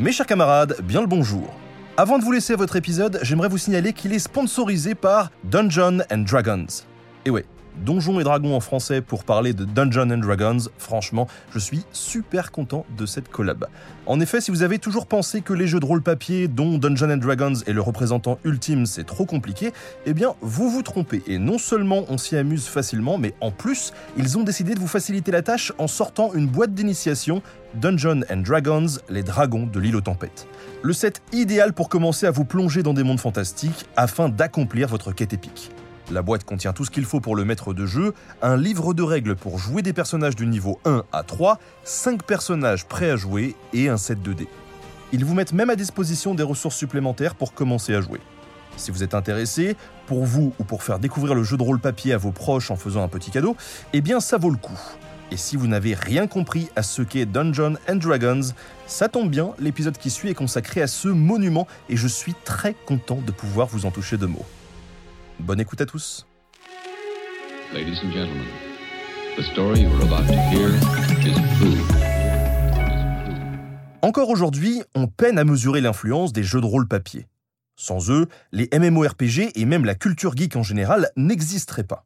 Mes chers camarades, bien le bonjour. Avant de vous laisser votre épisode, j'aimerais vous signaler qu'il est sponsorisé par Dungeons and Dragons. Et ouais, Donjons et Dragons en français pour parler de Dungeons and Dragons, franchement, je suis super content de cette collab. En effet, si vous avez toujours pensé que les jeux de rôle papier, dont Dungeons and Dragons est le représentant ultime, c'est trop compliqué, eh bien, vous vous trompez. Et non seulement on s'y amuse facilement, mais en plus, ils ont décidé de vous faciliter la tâche en sortant une boîte d'initiation Dungeons and Dragons, les dragons de l'île aux tempêtes. Le set idéal pour commencer à vous plonger dans des mondes fantastiques afin d'accomplir votre quête épique. La boîte contient tout ce qu'il faut pour le maître de jeu, un livre de règles pour jouer des personnages du niveau 1 à 3, 5 personnages prêts à jouer et un set de dés. Ils vous mettent même à disposition des ressources supplémentaires pour commencer à jouer. Si vous êtes intéressé, pour vous ou pour faire découvrir le jeu de rôle papier à vos proches en faisant un petit cadeau, eh bien ça vaut le coup. Et si vous n'avez rien compris à ce qu'est Dungeons Dragons, ça tombe bien, l'épisode qui suit est consacré à ce monument et je suis très content de pouvoir vous en toucher deux mots. Bonne écoute à tous. Ladies and gentlemen, the story you are about to hear is true. Encore aujourd'hui, on peine à mesurer l'influence des jeux de rôle papier. Sans eux, les MMORPG et même la culture geek en général n'existeraient pas.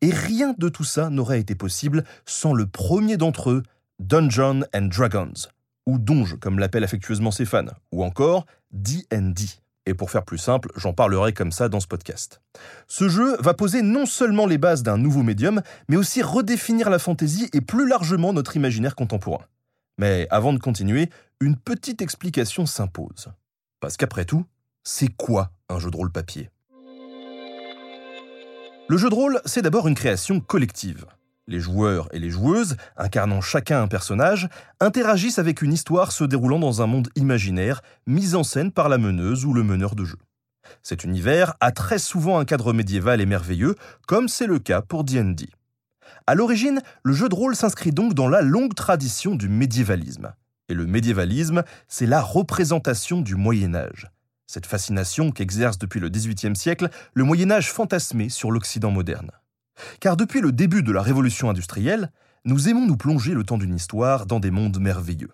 Et rien de tout ça n'aurait été possible sans le premier d'entre eux, Dungeons and Dragons, ou Donge comme l'appellent affectueusement ses fans, ou encore D&D. Et pour faire plus simple, j'en parlerai comme ça dans ce podcast. Ce jeu va poser non seulement les bases d'un nouveau médium, mais aussi redéfinir la fantaisie et plus largement notre imaginaire contemporain. Mais avant de continuer, une petite explication s'impose. Parce qu'après tout, c'est quoi un jeu de rôle papier? Le jeu de rôle, c'est d'abord une création collective. Les joueurs et les joueuses, incarnant chacun un personnage, interagissent avec une histoire se déroulant dans un monde imaginaire, mise en scène par la meneuse ou le meneur de jeu. Cet univers a très souvent un cadre médiéval et merveilleux, comme c'est le cas pour D&D. À l'origine, le jeu de rôle s'inscrit donc dans la longue tradition du médiévalisme. Et le médiévalisme, c'est la représentation du Moyen Âge. Cette fascination qu'exerce depuis le XVIIIe siècle le Moyen Âge fantasmé sur l'Occident moderne. Car depuis le début de la révolution industrielle, nous aimons nous plonger le temps d'une histoire dans des mondes merveilleux.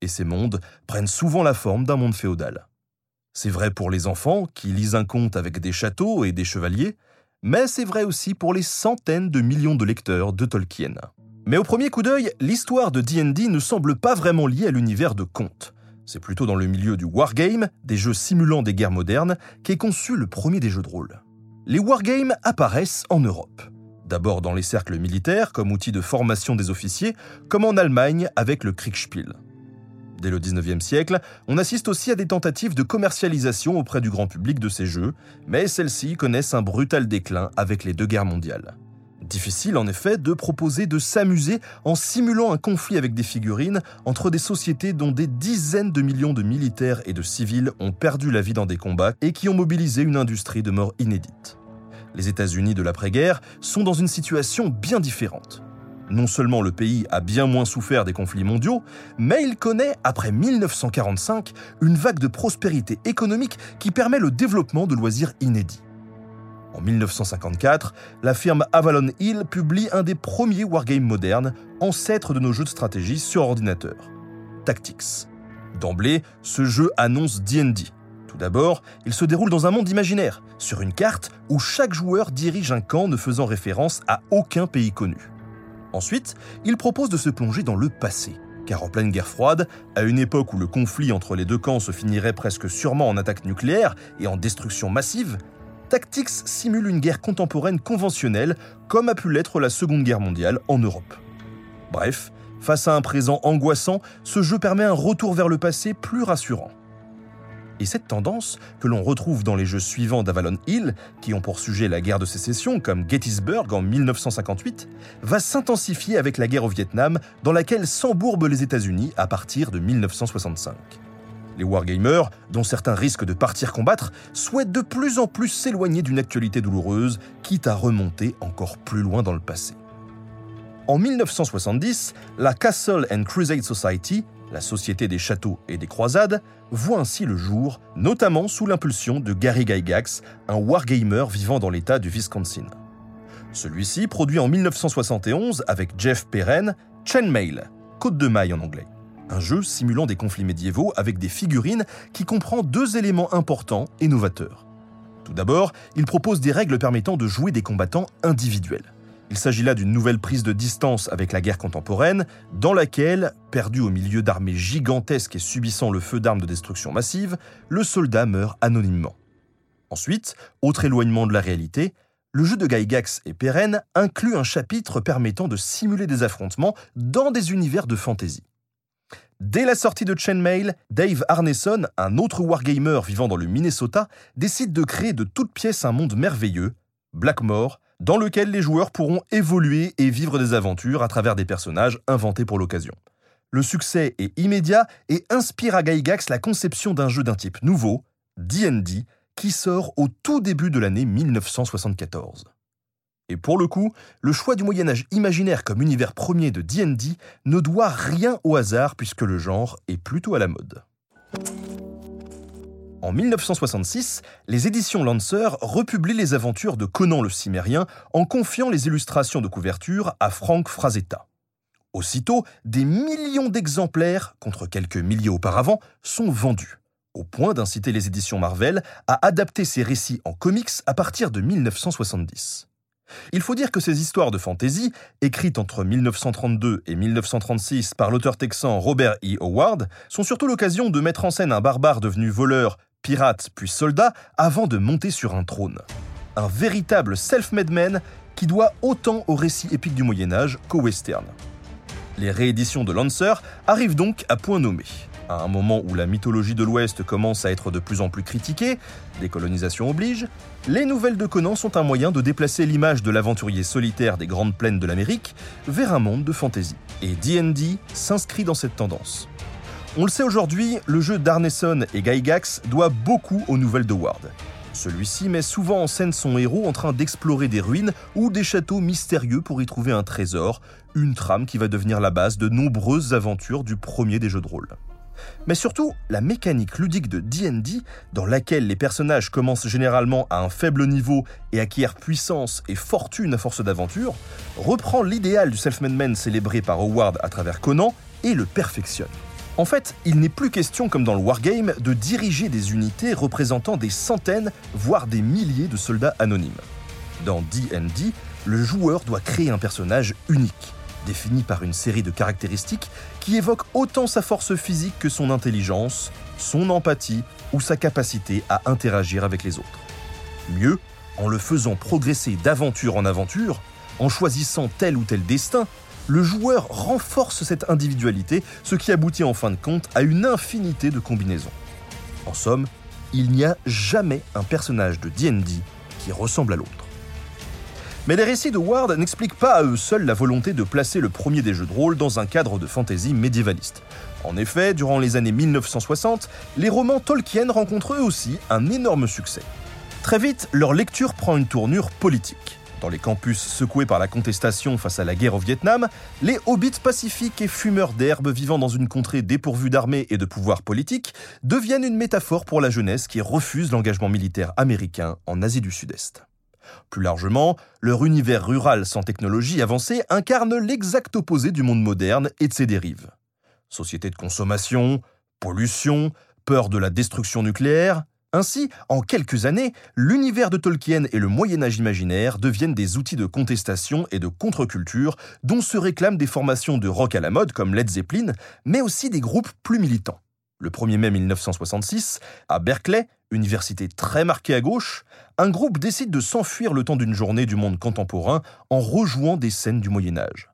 Et ces mondes prennent souvent la forme d'un monde féodal. C'est vrai pour les enfants qui lisent un conte avec des châteaux et des chevaliers, mais c'est vrai aussi pour les centaines de millions de lecteurs de Tolkien. Mais au premier coup d'œil, l'histoire de D&D ne semble pas vraiment liée à l'univers de contes. C'est plutôt dans le milieu du wargame, des jeux simulant des guerres modernes, qu'est conçu le premier des jeux de rôle. Les wargames apparaissent en Europe. D'abord dans les cercles militaires comme outil de formation des officiers, comme en Allemagne avec le Kriegspiel. Dès le 19e siècle, on assiste aussi à des tentatives de commercialisation auprès du grand public de ces jeux, mais celles-ci connaissent un brutal déclin avec les deux guerres mondiales. Difficile en effet de proposer de s'amuser en simulant un conflit avec des figurines entre des sociétés dont des dizaines de millions de militaires et de civils ont perdu la vie dans des combats et qui ont mobilisé une industrie de mort inédite. Les États-Unis de l'après-guerre sont dans une situation bien différente. Non seulement le pays a bien moins souffert des conflits mondiaux, mais il connaît, après 1945, une vague de prospérité économique qui permet le développement de loisirs inédits. En 1954, la firme Avalon Hill publie un des premiers wargames modernes, ancêtre de nos jeux de stratégie sur ordinateur, Tactics. D'emblée, ce jeu annonce D&D. Tout d'abord, il se déroule dans un monde imaginaire, sur une carte où chaque joueur dirige un camp ne faisant référence à aucun pays connu. Ensuite, il propose de se plonger dans le passé, car en pleine guerre froide, à une époque où le conflit entre les deux camps se finirait presque sûrement en attaque nucléaire et en destruction massive, Tactics simule une guerre contemporaine conventionnelle comme a pu l'être la Seconde Guerre mondiale en Europe. Bref, face à un présent angoissant, ce jeu permet un retour vers le passé plus rassurant. Et cette tendance, que l'on retrouve dans les jeux suivants d'Avalon Hill, qui ont pour sujet la guerre de sécession, comme Gettysburg en 1958, va s'intensifier avec la guerre au Vietnam, dans laquelle s'embourbent les États-Unis à partir de 1965. Les wargamers, dont certains risquent de partir combattre, souhaitent de plus en plus s'éloigner d'une actualité douloureuse, quitte à remonter encore plus loin dans le passé. En 1970, la Castle and Crusade Society, la Société des Châteaux et des Croisades, voit ainsi le jour, notamment sous l'impulsion de Gary Gygax, un wargamer vivant dans l'État du Wisconsin. Celui-ci produit en 1971 avec Jeff Perren Chainmail, Côte de Maille en anglais un jeu simulant des conflits médiévaux avec des figurines qui comprend deux éléments importants et novateurs. Tout d'abord, il propose des règles permettant de jouer des combattants individuels. Il s'agit là d'une nouvelle prise de distance avec la guerre contemporaine, dans laquelle, perdu au milieu d'armées gigantesques et subissant le feu d'armes de destruction massive, le soldat meurt anonymement. Ensuite, autre éloignement de la réalité, le jeu de Gygax et Perren inclut un chapitre permettant de simuler des affrontements dans des univers de fantasy. Dès la sortie de Chainmail, Dave Arneson, un autre wargamer vivant dans le Minnesota, décide de créer de toutes pièces un monde merveilleux, Blackmore, dans lequel les joueurs pourront évoluer et vivre des aventures à travers des personnages inventés pour l'occasion. Le succès est immédiat et inspire à Gygax la conception d'un jeu d'un type nouveau, D&D, qui sort au tout début de l'année 1974. Et pour le coup, le choix du Moyen Âge imaginaire comme univers premier de D&D ne doit rien au hasard puisque le genre est plutôt à la mode. En 1966, les éditions Lancer republient les aventures de Conan le Cimérien en confiant les illustrations de couverture à Frank Frazetta. Aussitôt, des millions d'exemplaires, contre quelques milliers auparavant, sont vendus, au point d'inciter les éditions Marvel à adapter ces récits en comics à partir de 1970. Il faut dire que ces histoires de fantasy, écrites entre 1932 et 1936 par l'auteur texan Robert E. Howard, sont surtout l'occasion de mettre en scène un barbare devenu voleur, pirate puis soldat avant de monter sur un trône. Un véritable self-made man qui doit autant au récit épique du Moyen Âge qu'au western. Les rééditions de Lancer arrivent donc à point nommé à un moment où la mythologie de l'Ouest commence à être de plus en plus critiquée, décolonisation oblige, les nouvelles de Conan sont un moyen de déplacer l'image de l'aventurier solitaire des grandes plaines de l'Amérique vers un monde de fantasy. Et D&D s'inscrit dans cette tendance. On le sait aujourd'hui, le jeu d'Arneson et Gygax doit beaucoup aux nouvelles de Ward. Celui-ci met souvent en scène son héros en train d'explorer des ruines ou des châteaux mystérieux pour y trouver un trésor, une trame qui va devenir la base de nombreuses aventures du premier des jeux de rôle. Mais surtout, la mécanique ludique de D&D, dans laquelle les personnages commencent généralement à un faible niveau et acquièrent puissance et fortune à force d'aventure, reprend l'idéal du self-made man célébré par Howard à travers Conan et le perfectionne. En fait, il n'est plus question, comme dans le Wargame, de diriger des unités représentant des centaines, voire des milliers de soldats anonymes. Dans D&D, le joueur doit créer un personnage unique, défini par une série de caractéristiques qui évoquent autant sa force physique que son intelligence, son empathie ou sa capacité à interagir avec les autres. Mieux, en le faisant progresser d'aventure en aventure, en choisissant tel ou tel destin, le joueur renforce cette individualité, ce qui aboutit en fin de compte à une infinité de combinaisons. En somme, il n'y a jamais un personnage de D&D qui ressemble à l'autre. Mais les récits de Ward n'expliquent pas à eux seuls la volonté de placer le premier des jeux de rôle dans un cadre de fantasy médiévaliste. En effet, durant les années 1960, les romans Tolkien rencontrent eux aussi un énorme succès. Très vite, leur lecture prend une tournure politique. Dans les campus secoués par la contestation face à la guerre au Vietnam, les hobbits pacifiques et fumeurs d'herbe vivant dans une contrée dépourvue d'armée et de pouvoir politique deviennent une métaphore pour la jeunesse qui refuse l'engagement militaire américain en Asie du Sud-Est. Plus largement, leur univers rural sans technologie avancée incarne l'exact opposé du monde moderne et de ses dérives. Société de consommation, pollution, peur de la destruction nucléaire. Ainsi, en quelques années, l'univers de Tolkien et le Moyen Âge imaginaire deviennent des outils de contestation et de contre-culture dont se réclament des formations de rock à la mode comme Led Zeppelin, mais aussi des groupes plus militants. Le 1er mai 1966, à Berkeley, université très marquée à gauche, un groupe décide de s'enfuir le temps d'une journée du monde contemporain en rejouant des scènes du Moyen Âge.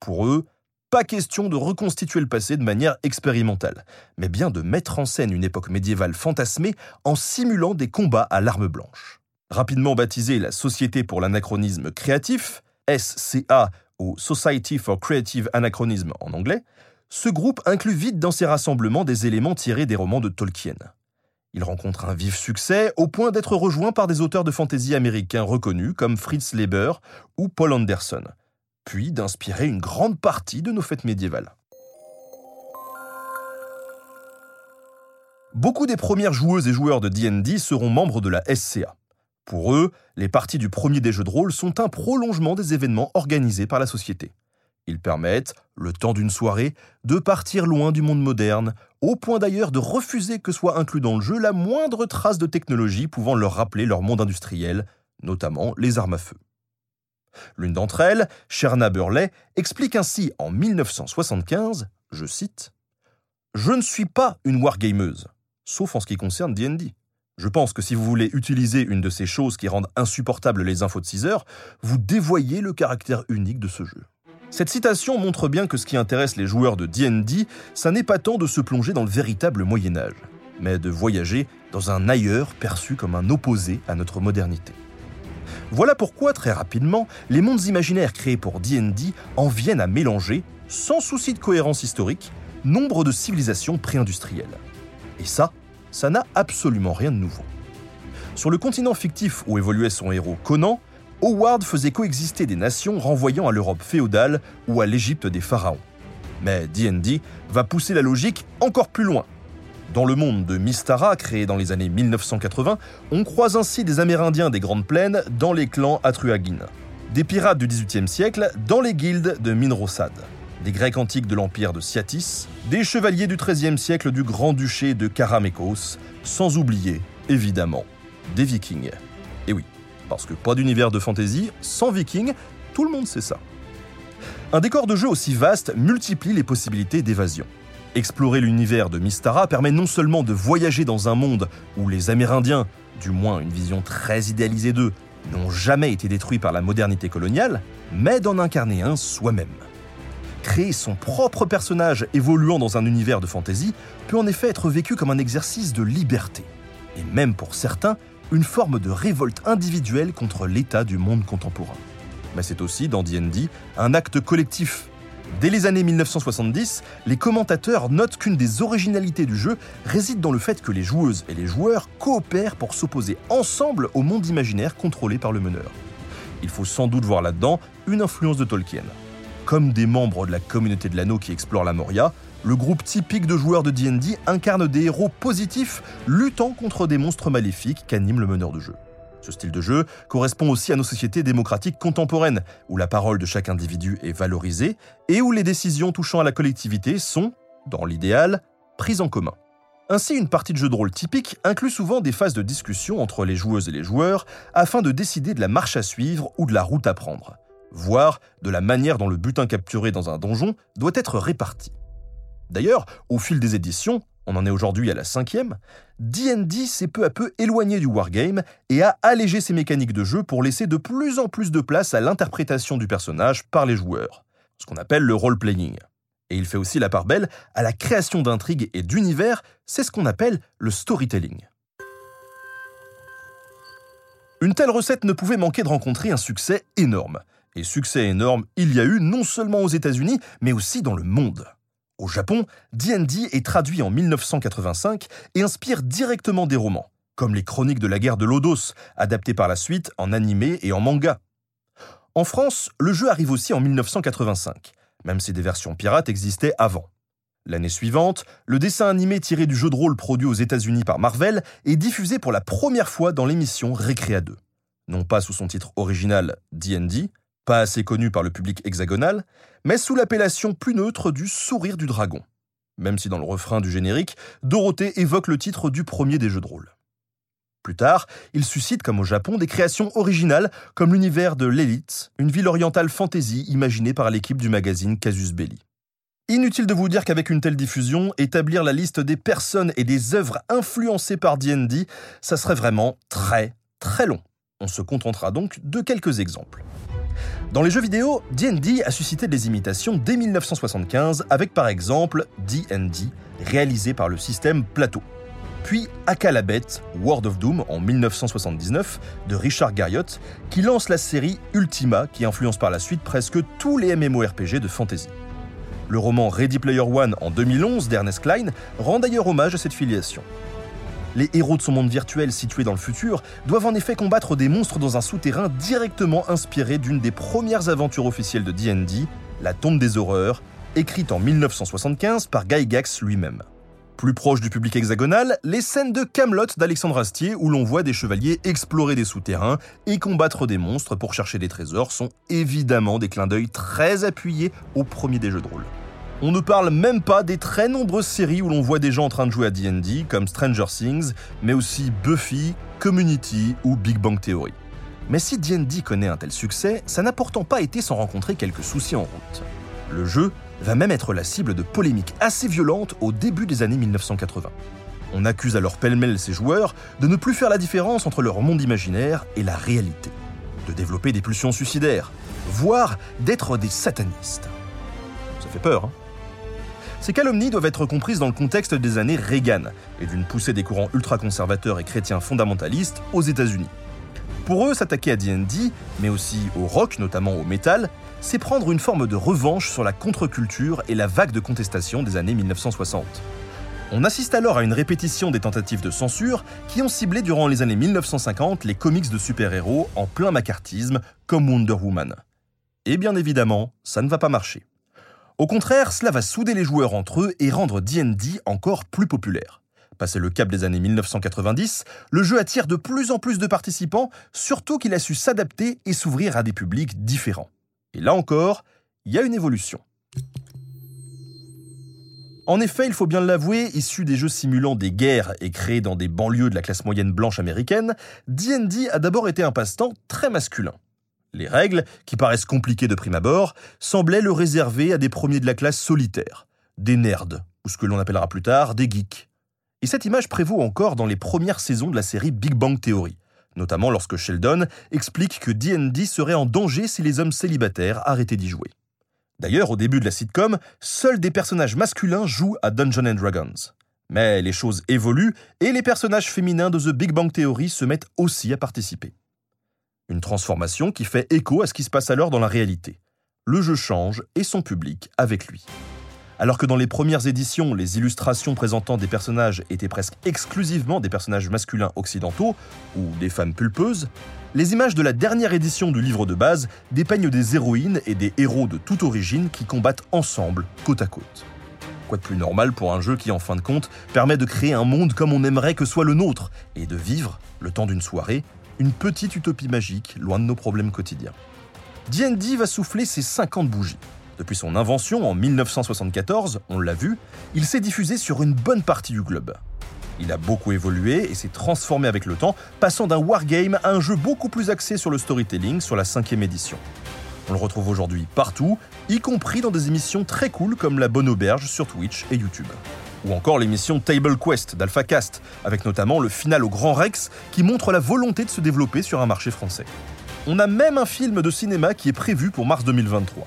Pour eux, pas question de reconstituer le passé de manière expérimentale, mais bien de mettre en scène une époque médiévale fantasmée en simulant des combats à l'arme blanche. Rapidement baptisée la Société pour l'anachronisme créatif, SCA ou Society for Creative Anachronism en anglais, ce groupe inclut vite dans ses rassemblements des éléments tirés des romans de Tolkien. Il rencontre un vif succès au point d'être rejoint par des auteurs de fantasy américains reconnus comme Fritz Leiber ou Paul Anderson, puis d'inspirer une grande partie de nos fêtes médiévales. Beaucoup des premières joueuses et joueurs de D&D seront membres de la SCA. Pour eux, les parties du premier des jeux de rôle sont un prolongement des événements organisés par la société. Ils permettent, le temps d'une soirée, de partir loin du monde moderne, au point d'ailleurs de refuser que soit inclus dans le jeu la moindre trace de technologie pouvant leur rappeler leur monde industriel, notamment les armes à feu. L'une d'entre elles, Sherna Burley, explique ainsi en 1975, je cite, Je ne suis pas une wargameuse, sauf en ce qui concerne D&D. Je pense que si vous voulez utiliser une de ces choses qui rendent insupportables les infos de 6 heures, vous dévoyez le caractère unique de ce jeu. Cette citation montre bien que ce qui intéresse les joueurs de D&D, ça n'est pas tant de se plonger dans le véritable Moyen Âge, mais de voyager dans un ailleurs perçu comme un opposé à notre modernité. Voilà pourquoi, très rapidement, les mondes imaginaires créés pour D&D en viennent à mélanger, sans souci de cohérence historique, nombre de civilisations pré-industrielles. Et ça, ça n'a absolument rien de nouveau. Sur le continent fictif où évoluait son héros Conan, Howard faisait coexister des nations renvoyant à l'Europe féodale ou à l'Égypte des pharaons. Mais D&D va pousser la logique encore plus loin. Dans le monde de Mystara, créé dans les années 1980, on croise ainsi des Amérindiens des Grandes Plaines dans les clans Atruagin, des pirates du XVIIIe siècle dans les guildes de Minrosad, des Grecs antiques de l'empire de Siatis, des chevaliers du XIIIe siècle du Grand-Duché de Karamékos, sans oublier, évidemment, des Vikings. Et oui, parce que pas d'univers de fantasy sans vikings, tout le monde sait ça. Un décor de jeu aussi vaste multiplie les possibilités d'évasion. Explorer l'univers de Mystara permet non seulement de voyager dans un monde où les Amérindiens, du moins une vision très idéalisée d'eux, n'ont jamais été détruits par la modernité coloniale, mais d'en incarner un soi-même. Créer son propre personnage évoluant dans un univers de fantasy peut en effet être vécu comme un exercice de liberté, et même pour certains, une forme de révolte individuelle contre l'état du monde contemporain. Mais c'est aussi, dans D&D, un acte collectif. Dès les années 1970, les commentateurs notent qu'une des originalités du jeu réside dans le fait que les joueuses et les joueurs coopèrent pour s'opposer ensemble au monde imaginaire contrôlé par le meneur. Il faut sans doute voir là-dedans une influence de Tolkien. Comme des membres de la communauté de l'anneau qui explorent la Moria, le groupe typique de joueurs de D&D incarne des héros positifs luttant contre des monstres maléfiques qu'anime le meneur de jeu. Ce style de jeu correspond aussi à nos sociétés démocratiques contemporaines, où la parole de chaque individu est valorisée et où les décisions touchant à la collectivité sont, dans l'idéal, prises en commun. Ainsi, une partie de jeu de rôle typique inclut souvent des phases de discussion entre les joueuses et les joueurs afin de décider de la marche à suivre ou de la route à prendre, voire de la manière dont le butin capturé dans un donjon doit être réparti. D'ailleurs, au fil des éditions, on en est aujourd'hui à la cinquième, D&D s'est peu à peu éloigné du wargame et a allégé ses mécaniques de jeu pour laisser de plus en plus de place à l'interprétation du personnage par les joueurs, ce qu'on appelle le role-playing. Et il fait aussi la part belle à la création d'intrigues et d'univers, c'est ce qu'on appelle le storytelling. Une telle recette ne pouvait manquer de rencontrer un succès énorme. Et succès énorme, il y a eu non seulement aux États-Unis, mais aussi dans le monde. Au Japon, D&D est traduit en 1985 et inspire directement des romans, comme les Chroniques de la guerre de Lodos, adaptés par la suite en animé et en manga. En France, le jeu arrive aussi en 1985, même si des versions pirates existaient avant. L'année suivante, le dessin animé tiré du jeu de rôle produit aux États-Unis par Marvel est diffusé pour la première fois dans l'émission Recrea 2. Non pas sous son titre original D&D, pas assez connu par le public hexagonal, mais sous l'appellation plus neutre du Sourire du Dragon. Même si dans le refrain du générique, Dorothée évoque le titre du premier des jeux de rôle. Plus tard, il suscite, comme au Japon, des créations originales, comme l'univers de l'Élite, une ville orientale fantasy imaginée par l'équipe du magazine Casus Belli. Inutile de vous dire qu'avec une telle diffusion, établir la liste des personnes et des œuvres influencées par D&D, ça serait vraiment très, très long. On se contentera donc de quelques exemples. Dans les jeux vidéo, D&D a suscité des imitations dès 1975 avec par exemple D&D, réalisé par le système Plateau. Puis Akalabet, World of Doom en 1979 de Richard Garriott, qui lance la série Ultima qui influence par la suite presque tous les MMORPG de fantasy. Le roman Ready Player One en 2011 d'Ernest Klein rend d'ailleurs hommage à cette filiation. Les héros de son monde virtuel situé dans le futur doivent en effet combattre des monstres dans un souterrain directement inspiré d'une des premières aventures officielles de D&D, La Tombe des Horreurs, écrite en 1975 par Guy Gax lui-même. Plus proche du public hexagonal, les scènes de Camelot d'Alexandre Astier où l'on voit des chevaliers explorer des souterrains et combattre des monstres pour chercher des trésors sont évidemment des clins d'œil très appuyés au premier des jeux de rôle. On ne parle même pas des très nombreuses séries où l'on voit des gens en train de jouer à D&D comme Stranger Things, mais aussi Buffy, Community ou Big Bang Theory. Mais si D&D connaît un tel succès, ça n'a pourtant pas été sans rencontrer quelques soucis en route. Le jeu va même être la cible de polémiques assez violentes au début des années 1980. On accuse alors pêle-mêle ses joueurs de ne plus faire la différence entre leur monde imaginaire et la réalité, de développer des pulsions suicidaires, voire d'être des satanistes. Ça fait peur, hein? Ces calomnies doivent être comprises dans le contexte des années Reagan et d'une poussée des courants ultra-conservateurs et chrétiens fondamentalistes aux États-Unis. Pour eux, s'attaquer à D&D, mais aussi au rock, notamment au metal, c'est prendre une forme de revanche sur la contre-culture et la vague de contestation des années 1960. On assiste alors à une répétition des tentatives de censure qui ont ciblé durant les années 1950 les comics de super-héros en plein macartisme comme Wonder Woman. Et bien évidemment, ça ne va pas marcher. Au contraire, cela va souder les joueurs entre eux et rendre D&D encore plus populaire. Passé le cap des années 1990, le jeu attire de plus en plus de participants, surtout qu'il a su s'adapter et s'ouvrir à des publics différents. Et là encore, il y a une évolution. En effet, il faut bien l'avouer, issu des jeux simulant des guerres et créés dans des banlieues de la classe moyenne blanche américaine, D&D a d'abord été un passe-temps très masculin. Les règles, qui paraissent compliquées de prime abord, semblaient le réserver à des premiers de la classe solitaire, des nerds, ou ce que l'on appellera plus tard des geeks. Et cette image prévaut encore dans les premières saisons de la série Big Bang Theory, notamment lorsque Sheldon explique que D&D serait en danger si les hommes célibataires arrêtaient d'y jouer. D'ailleurs, au début de la sitcom, seuls des personnages masculins jouent à Dungeons Dragons. Mais les choses évoluent et les personnages féminins de The Big Bang Theory se mettent aussi à participer. Une transformation qui fait écho à ce qui se passe alors dans la réalité. Le jeu change et son public avec lui. Alors que dans les premières éditions, les illustrations présentant des personnages étaient presque exclusivement des personnages masculins occidentaux ou des femmes pulpeuses, les images de la dernière édition du livre de base dépeignent des héroïnes et des héros de toute origine qui combattent ensemble, côte à côte. Quoi de plus normal pour un jeu qui, en fin de compte, permet de créer un monde comme on aimerait que soit le nôtre et de vivre, le temps d'une soirée, une petite utopie magique loin de nos problèmes quotidiens. D&D va souffler ses 50 bougies. Depuis son invention en 1974, on l'a vu, il s'est diffusé sur une bonne partie du globe. Il a beaucoup évolué et s'est transformé avec le temps, passant d'un wargame à un jeu beaucoup plus axé sur le storytelling sur la cinquième édition. On le retrouve aujourd'hui partout, y compris dans des émissions très cool comme La Bonne Auberge sur Twitch et YouTube. Ou encore l'émission Table Quest d'AlphaCast, avec notamment le final au Grand Rex qui montre la volonté de se développer sur un marché français. On a même un film de cinéma qui est prévu pour mars 2023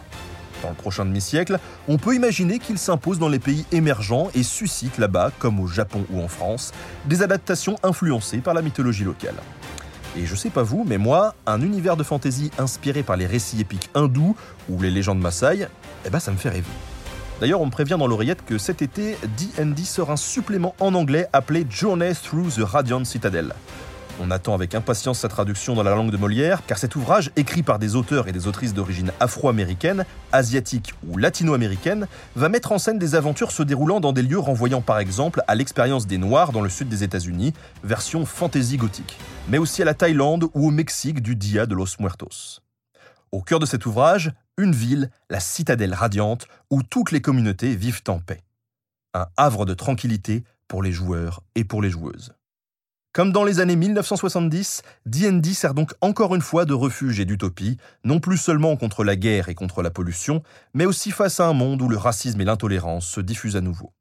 dans le prochain demi-siècle, on peut imaginer qu'il s'impose dans les pays émergents et suscite là-bas, comme au Japon ou en France, des adaptations influencées par la mythologie locale. Et je sais pas vous, mais moi, un univers de fantasy inspiré par les récits épiques hindous ou les légendes Maasai, eh ben ça me fait rêver. D'ailleurs, on prévient dans l'oreillette que cet été, D&D sort un supplément en anglais appelé Journey Through the Radiant Citadel. On attend avec impatience sa traduction dans la langue de Molière, car cet ouvrage, écrit par des auteurs et des autrices d'origine afro-américaine, asiatique ou latino-américaine, va mettre en scène des aventures se déroulant dans des lieux renvoyant par exemple à l'expérience des Noirs dans le sud des États-Unis, version fantasy gothique, mais aussi à la Thaïlande ou au Mexique du Dia de los Muertos. Au cœur de cet ouvrage, une ville, la citadelle radiante, où toutes les communautés vivent en paix. Un havre de tranquillité pour les joueurs et pour les joueuses. Comme dans les années 1970, D&D sert donc encore une fois de refuge et d'utopie, non plus seulement contre la guerre et contre la pollution, mais aussi face à un monde où le racisme et l'intolérance se diffusent à nouveau.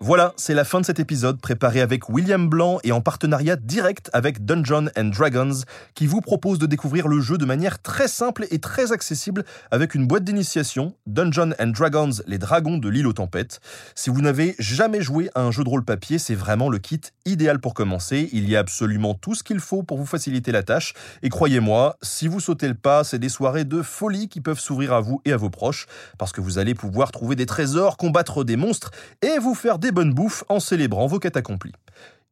Voilà, c'est la fin de cet épisode préparé avec William Blanc et en partenariat direct avec Dungeons Dragons qui vous propose de découvrir le jeu de manière très simple et très accessible avec une boîte d'initiation Dungeons Dragons, les dragons de l'île aux tempêtes. Si vous n'avez jamais joué à un jeu de rôle papier, c'est vraiment le kit idéal pour commencer. Il y a absolument tout ce qu'il faut pour vous faciliter la tâche et croyez-moi, si vous sautez le pas, c'est des soirées de folie qui peuvent s'ouvrir à vous et à vos proches parce que vous allez pouvoir trouver des trésors, combattre des monstres et vous faire des bonnes bouffes en célébrant vos quêtes accomplies.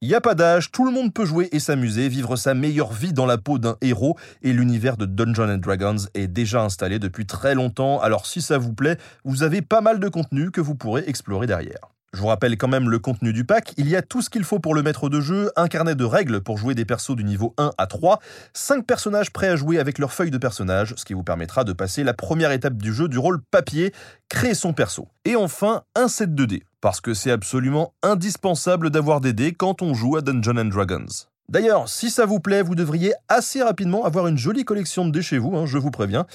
Il n'y a pas d'âge, tout le monde peut jouer et s'amuser, vivre sa meilleure vie dans la peau d'un héros, et l'univers de Dungeons Dragons est déjà installé depuis très longtemps, alors si ça vous plaît, vous avez pas mal de contenu que vous pourrez explorer derrière. Je vous rappelle quand même le contenu du pack, il y a tout ce qu'il faut pour le maître de jeu, un carnet de règles pour jouer des persos du niveau 1 à 3, 5 personnages prêts à jouer avec leur feuille de personnage, ce qui vous permettra de passer la première étape du jeu du rôle papier, créer son perso. Et enfin, un set 2D, parce que c'est absolument indispensable d'avoir des dés quand on joue à Dungeons Dragons. D'ailleurs, si ça vous plaît, vous devriez assez rapidement avoir une jolie collection de dés chez vous, hein, je vous préviens.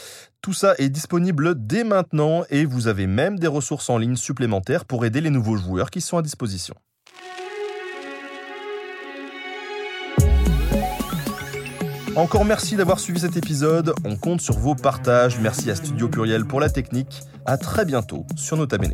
Tout ça est disponible dès maintenant et vous avez même des ressources en ligne supplémentaires pour aider les nouveaux joueurs qui sont à disposition. Encore merci d'avoir suivi cet épisode, on compte sur vos partages, merci à Studio Pluriel pour la technique, à très bientôt sur Nota Bene.